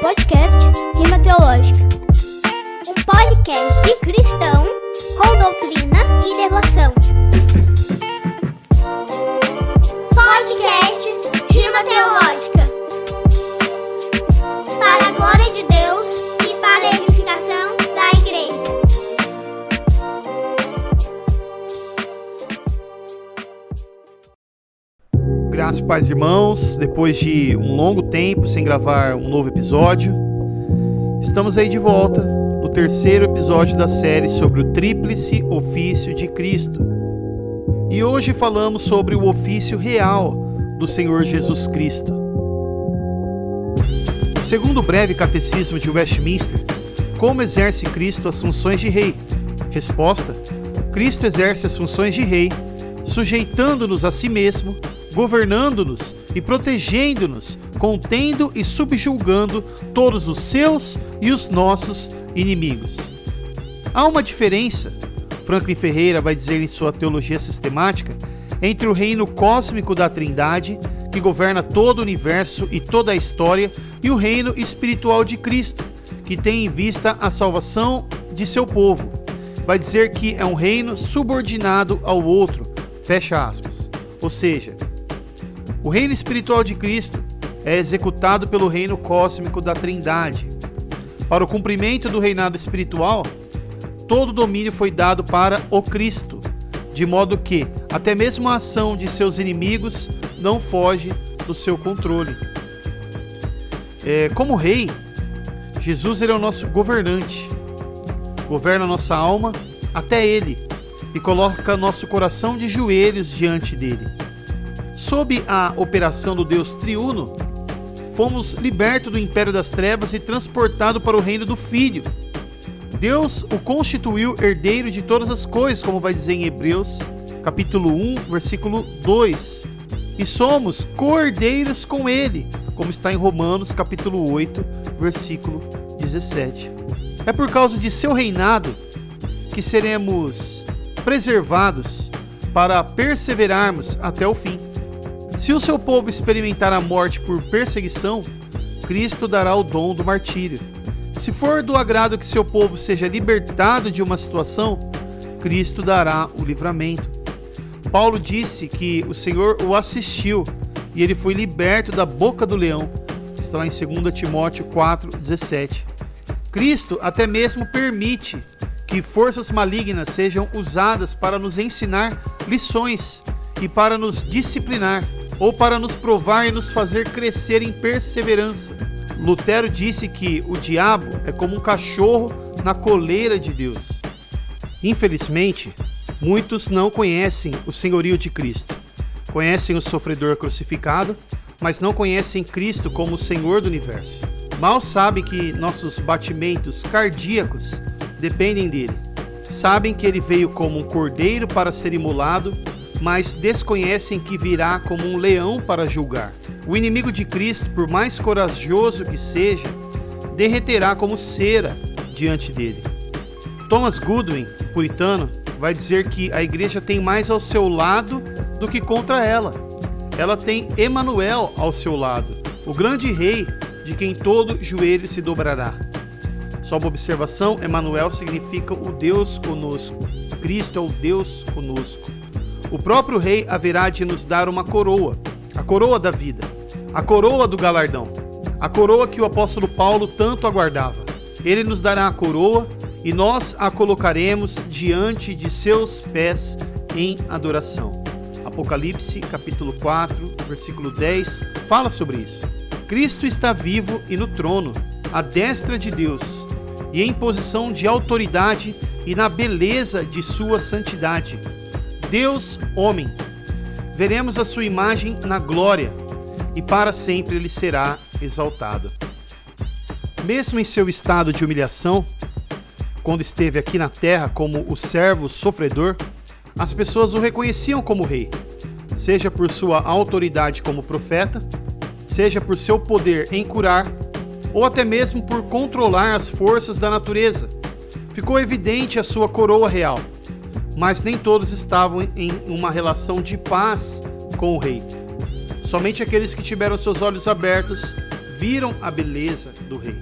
podcast Rima Teológica, um podcast cristão com doutrina e devoção. Podcast Rima Teológica, Graças e irmãos. Depois de um longo tempo sem gravar um novo episódio, estamos aí de volta no terceiro episódio da série sobre o Tríplice Ofício de Cristo. E hoje falamos sobre o ofício real do Senhor Jesus Cristo. Segundo o breve catecismo de Westminster, como exerce Cristo as funções de rei? Resposta: Cristo exerce as funções de rei, sujeitando-nos a si mesmo governando-nos e protegendo-nos, contendo e subjulgando todos os seus e os nossos inimigos. Há uma diferença, Franklin Ferreira vai dizer em sua teologia sistemática, entre o reino cósmico da Trindade, que governa todo o universo e toda a história, e o reino espiritual de Cristo, que tem em vista a salvação de seu povo. Vai dizer que é um reino subordinado ao outro, fecha aspas. Ou seja, o reino espiritual de Cristo é executado pelo reino cósmico da Trindade. Para o cumprimento do reinado espiritual, todo o domínio foi dado para o Cristo, de modo que até mesmo a ação de seus inimigos não foge do seu controle. É, como rei, Jesus ele é o nosso governante, governa nossa alma até ele e coloca nosso coração de joelhos diante dele. Sob a operação do Deus triuno, fomos libertos do império das trevas e transportados para o reino do Filho. Deus o constituiu herdeiro de todas as coisas, como vai dizer em Hebreus, capítulo 1, versículo 2. E somos cordeiros com ele, como está em Romanos, capítulo 8, versículo 17. É por causa de seu reinado que seremos preservados para perseverarmos até o fim. Se o seu povo experimentar a morte por perseguição, Cristo dará o dom do martírio. Se for do agrado que seu povo seja libertado de uma situação, Cristo dará o livramento. Paulo disse que o Senhor o assistiu e ele foi liberto da boca do leão. Está lá em 2 Timóteo 4,17. Cristo até mesmo permite que forças malignas sejam usadas para nos ensinar lições e para nos disciplinar ou para nos provar e nos fazer crescer em perseverança. Lutero disse que o diabo é como um cachorro na coleira de Deus. Infelizmente, muitos não conhecem o senhorio de Cristo. Conhecem o sofredor crucificado, mas não conhecem Cristo como o Senhor do universo. Mal sabem que nossos batimentos cardíacos dependem dele. Sabem que ele veio como um cordeiro para ser imolado mas desconhecem que virá como um leão para julgar. O inimigo de Cristo, por mais corajoso que seja, derreterá como cera diante dele. Thomas Goodwin, puritano, vai dizer que a igreja tem mais ao seu lado do que contra ela. Ela tem Emanuel ao seu lado, o grande rei de quem todo joelho se dobrará. Só uma observação, Emanuel significa o Deus conosco. Cristo é o Deus conosco. O próprio rei haverá de nos dar uma coroa, a coroa da vida, a coroa do galardão, a coroa que o apóstolo Paulo tanto aguardava. Ele nos dará a coroa e nós a colocaremos diante de seus pés em adoração. Apocalipse, capítulo 4, versículo 10, fala sobre isso. Cristo está vivo e no trono, à destra de Deus, e em posição de autoridade e na beleza de sua santidade Deus, homem. Veremos a sua imagem na glória, e para sempre ele será exaltado. Mesmo em seu estado de humilhação, quando esteve aqui na terra como o servo sofredor, as pessoas o reconheciam como rei, seja por sua autoridade como profeta, seja por seu poder em curar, ou até mesmo por controlar as forças da natureza. Ficou evidente a sua coroa real mas nem todos estavam em uma relação de paz com o rei. Somente aqueles que tiveram seus olhos abertos viram a beleza do rei.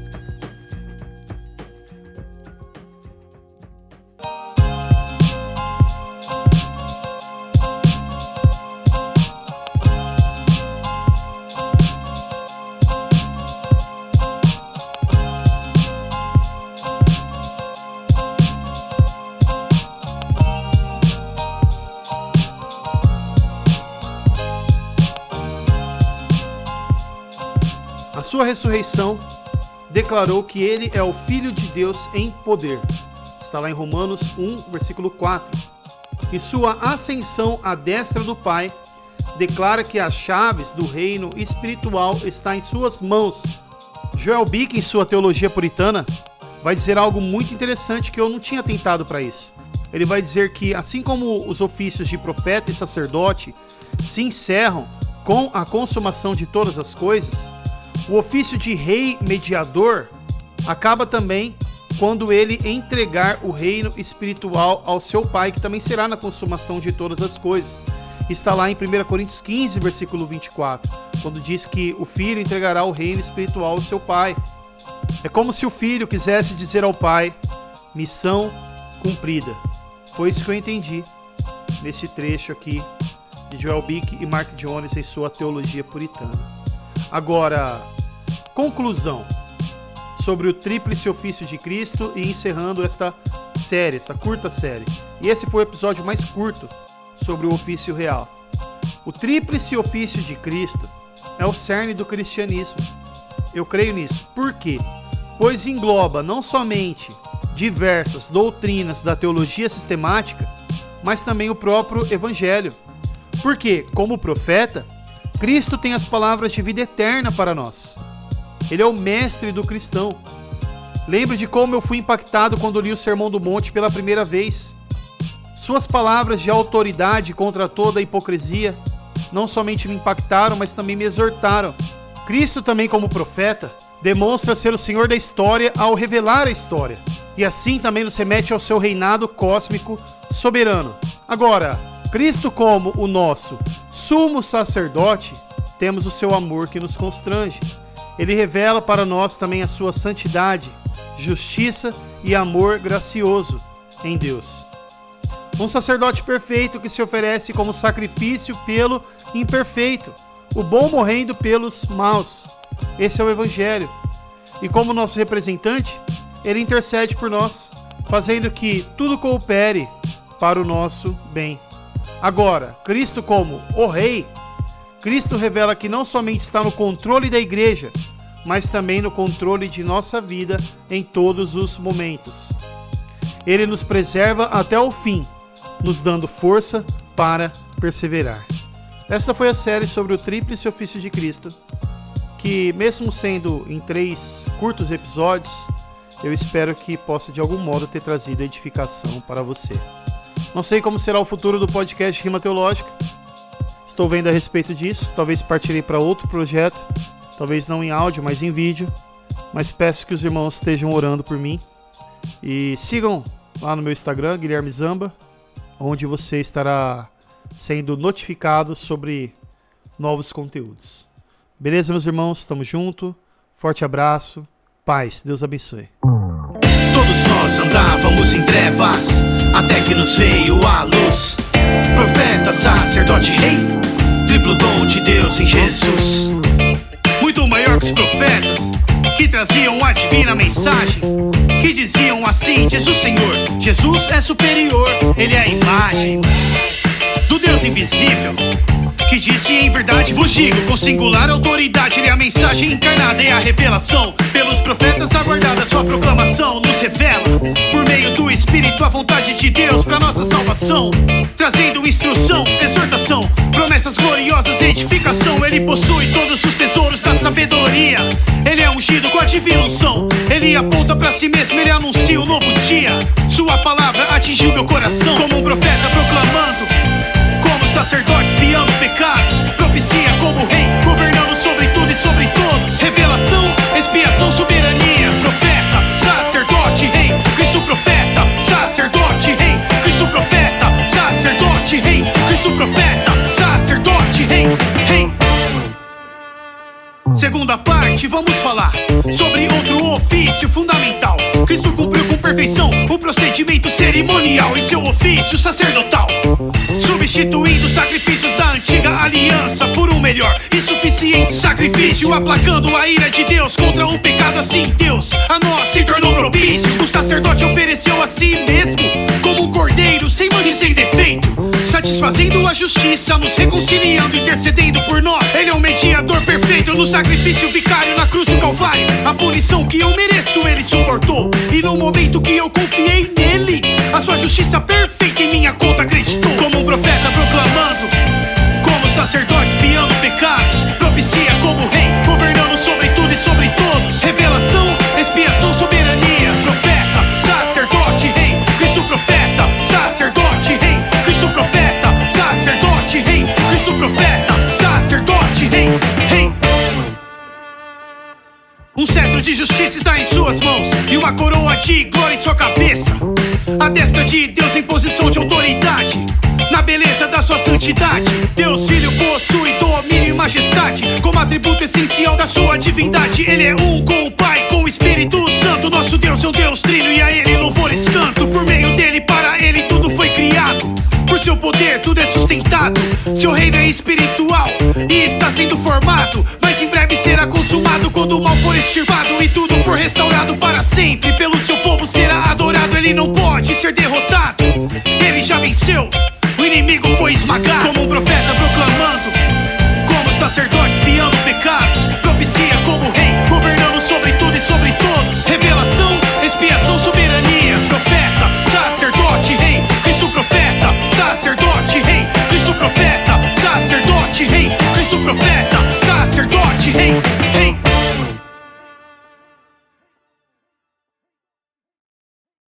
Sua ressurreição declarou que ele é o Filho de Deus em poder. Está lá em Romanos 1, versículo 4. E sua ascensão à destra do Pai declara que as chaves do reino espiritual está em suas mãos. Joel Bick, em sua teologia puritana, vai dizer algo muito interessante que eu não tinha tentado para isso. Ele vai dizer que, assim como os ofícios de profeta e sacerdote se encerram com a consumação de todas as coisas, o ofício de rei mediador acaba também quando ele entregar o reino espiritual ao seu pai, que também será na consumação de todas as coisas. Está lá em 1 Coríntios 15, versículo 24, quando diz que o filho entregará o reino espiritual ao seu pai. É como se o filho quisesse dizer ao pai: missão cumprida. Foi isso que eu entendi nesse trecho aqui de Joel Bick e Mark Jones em sua teologia puritana. Agora, conclusão sobre o tríplice ofício de Cristo e encerrando esta série, esta curta série. E esse foi o episódio mais curto sobre o ofício real. O tríplice ofício de Cristo é o cerne do cristianismo. Eu creio nisso. Por quê? Pois engloba não somente diversas doutrinas da teologia sistemática, mas também o próprio evangelho. Porque, como profeta, Cristo tem as palavras de vida eterna para nós. Ele é o mestre do cristão. Lembre de como eu fui impactado quando li o Sermão do Monte pela primeira vez. Suas palavras de autoridade contra toda a hipocrisia não somente me impactaram, mas também me exortaram. Cristo, também como profeta, demonstra ser o Senhor da história ao revelar a história, e assim também nos remete ao seu reinado cósmico soberano. Agora, Cristo, como o nosso sumo sacerdote, temos o seu amor que nos constrange. Ele revela para nós também a sua santidade, justiça e amor gracioso em Deus. Um sacerdote perfeito que se oferece como sacrifício pelo imperfeito, o bom morrendo pelos maus. Esse é o Evangelho. E como nosso representante, ele intercede por nós, fazendo que tudo coopere para o nosso bem. Agora, Cristo, como o Rei, Cristo revela que não somente está no controle da igreja, mas também no controle de nossa vida em todos os momentos. Ele nos preserva até o fim, nos dando força para perseverar. Esta foi a série sobre o Tríplice Ofício de Cristo, que, mesmo sendo em três curtos episódios, eu espero que possa de algum modo ter trazido edificação para você. Não sei como será o futuro do podcast Rima Teológica. Estou vendo a respeito disso. Talvez partirei para outro projeto. Talvez não em áudio, mas em vídeo. Mas peço que os irmãos estejam orando por mim. E sigam lá no meu Instagram, Guilherme Zamba, onde você estará sendo notificado sobre novos conteúdos. Beleza, meus irmãos? Estamos junto. Forte abraço. Paz. Deus abençoe. Todos nós andávamos em trevas, até que nos veio a luz. Profeta, sacerdote, rei, triplo dom de Deus em Jesus. Muito maior que os profetas, que traziam a divina mensagem, que diziam assim: o Senhor, Jesus é superior, Ele é a imagem do Deus invisível. Que disse em verdade vos digo, com singular autoridade, ele é a mensagem encarnada e a revelação. Pelos profetas aguardada, sua proclamação nos revela, por meio do Espírito, a vontade de Deus para nossa salvação. Trazendo instrução, exortação, promessas gloriosas, edificação. Ele possui todos os tesouros sabedoria. Ele é ungido com a divina unção. Ele aponta para si mesmo, ele anuncia o um novo dia. Sua palavra atingiu meu coração, como um profeta proclamando como sacerdote espiando pecados, propicia como rei, governando sobre tudo e sobre todos. Revelação, expiação, soberania, profeta, sacerdote, rei, segunda parte, vamos falar sobre outro ofício fundamental. Cristo cumpriu com perfeição o procedimento cerimonial em seu ofício sacerdotal, substituindo sacrifícios da antiga aliança por um melhor e suficiente sacrifício, aplacando a ira de Deus contra o pecado. Assim, Deus a nós se tornou propício. O sacerdote ofereceu a si mesmo como um cordeiro sem mancha e sem defeito, satisfazendo a justiça, nos reconciliando, intercedendo por nós. Ele é o mediador perfeito no sacrifício vicário na cruz do Calvário. A punição que eu mereço, ele suportou. E no momento que eu confiei nele, a sua justiça perfeita em minha conta acreditou. Como um profeta proclamando, como sacerdote espiando pecados, propicia como rei, de justiça está em suas mãos e uma coroa de glória em sua cabeça. A destra de Deus em posição de autoridade. Na beleza da sua santidade, Deus Filho possui domínio e majestade. Como atributo essencial da sua divindade, Ele é um com o Pai, com o Espírito Santo. Nosso Deus é um Deus trino e a Ele louvores canto. Por meio dele, para Ele, tudo foi criado. Por seu poder, tudo é sustentado. Seu reino é espiritual e está sendo formado breve será consumado quando o mal for extirpado e tudo for restaurado para sempre. Pelo seu povo será adorado, ele não pode ser derrotado. Ele já venceu, o inimigo foi esmagado. Como um profeta proclamando, como sacerdote espiando pecados, propicia como rei, governando sobre tudo e sobre todos. Revelação, expiação, soberania, profeta, sacerdote, rei, Cristo profeta, sacerdote, rei, Cristo profeta, sacerdote, rei.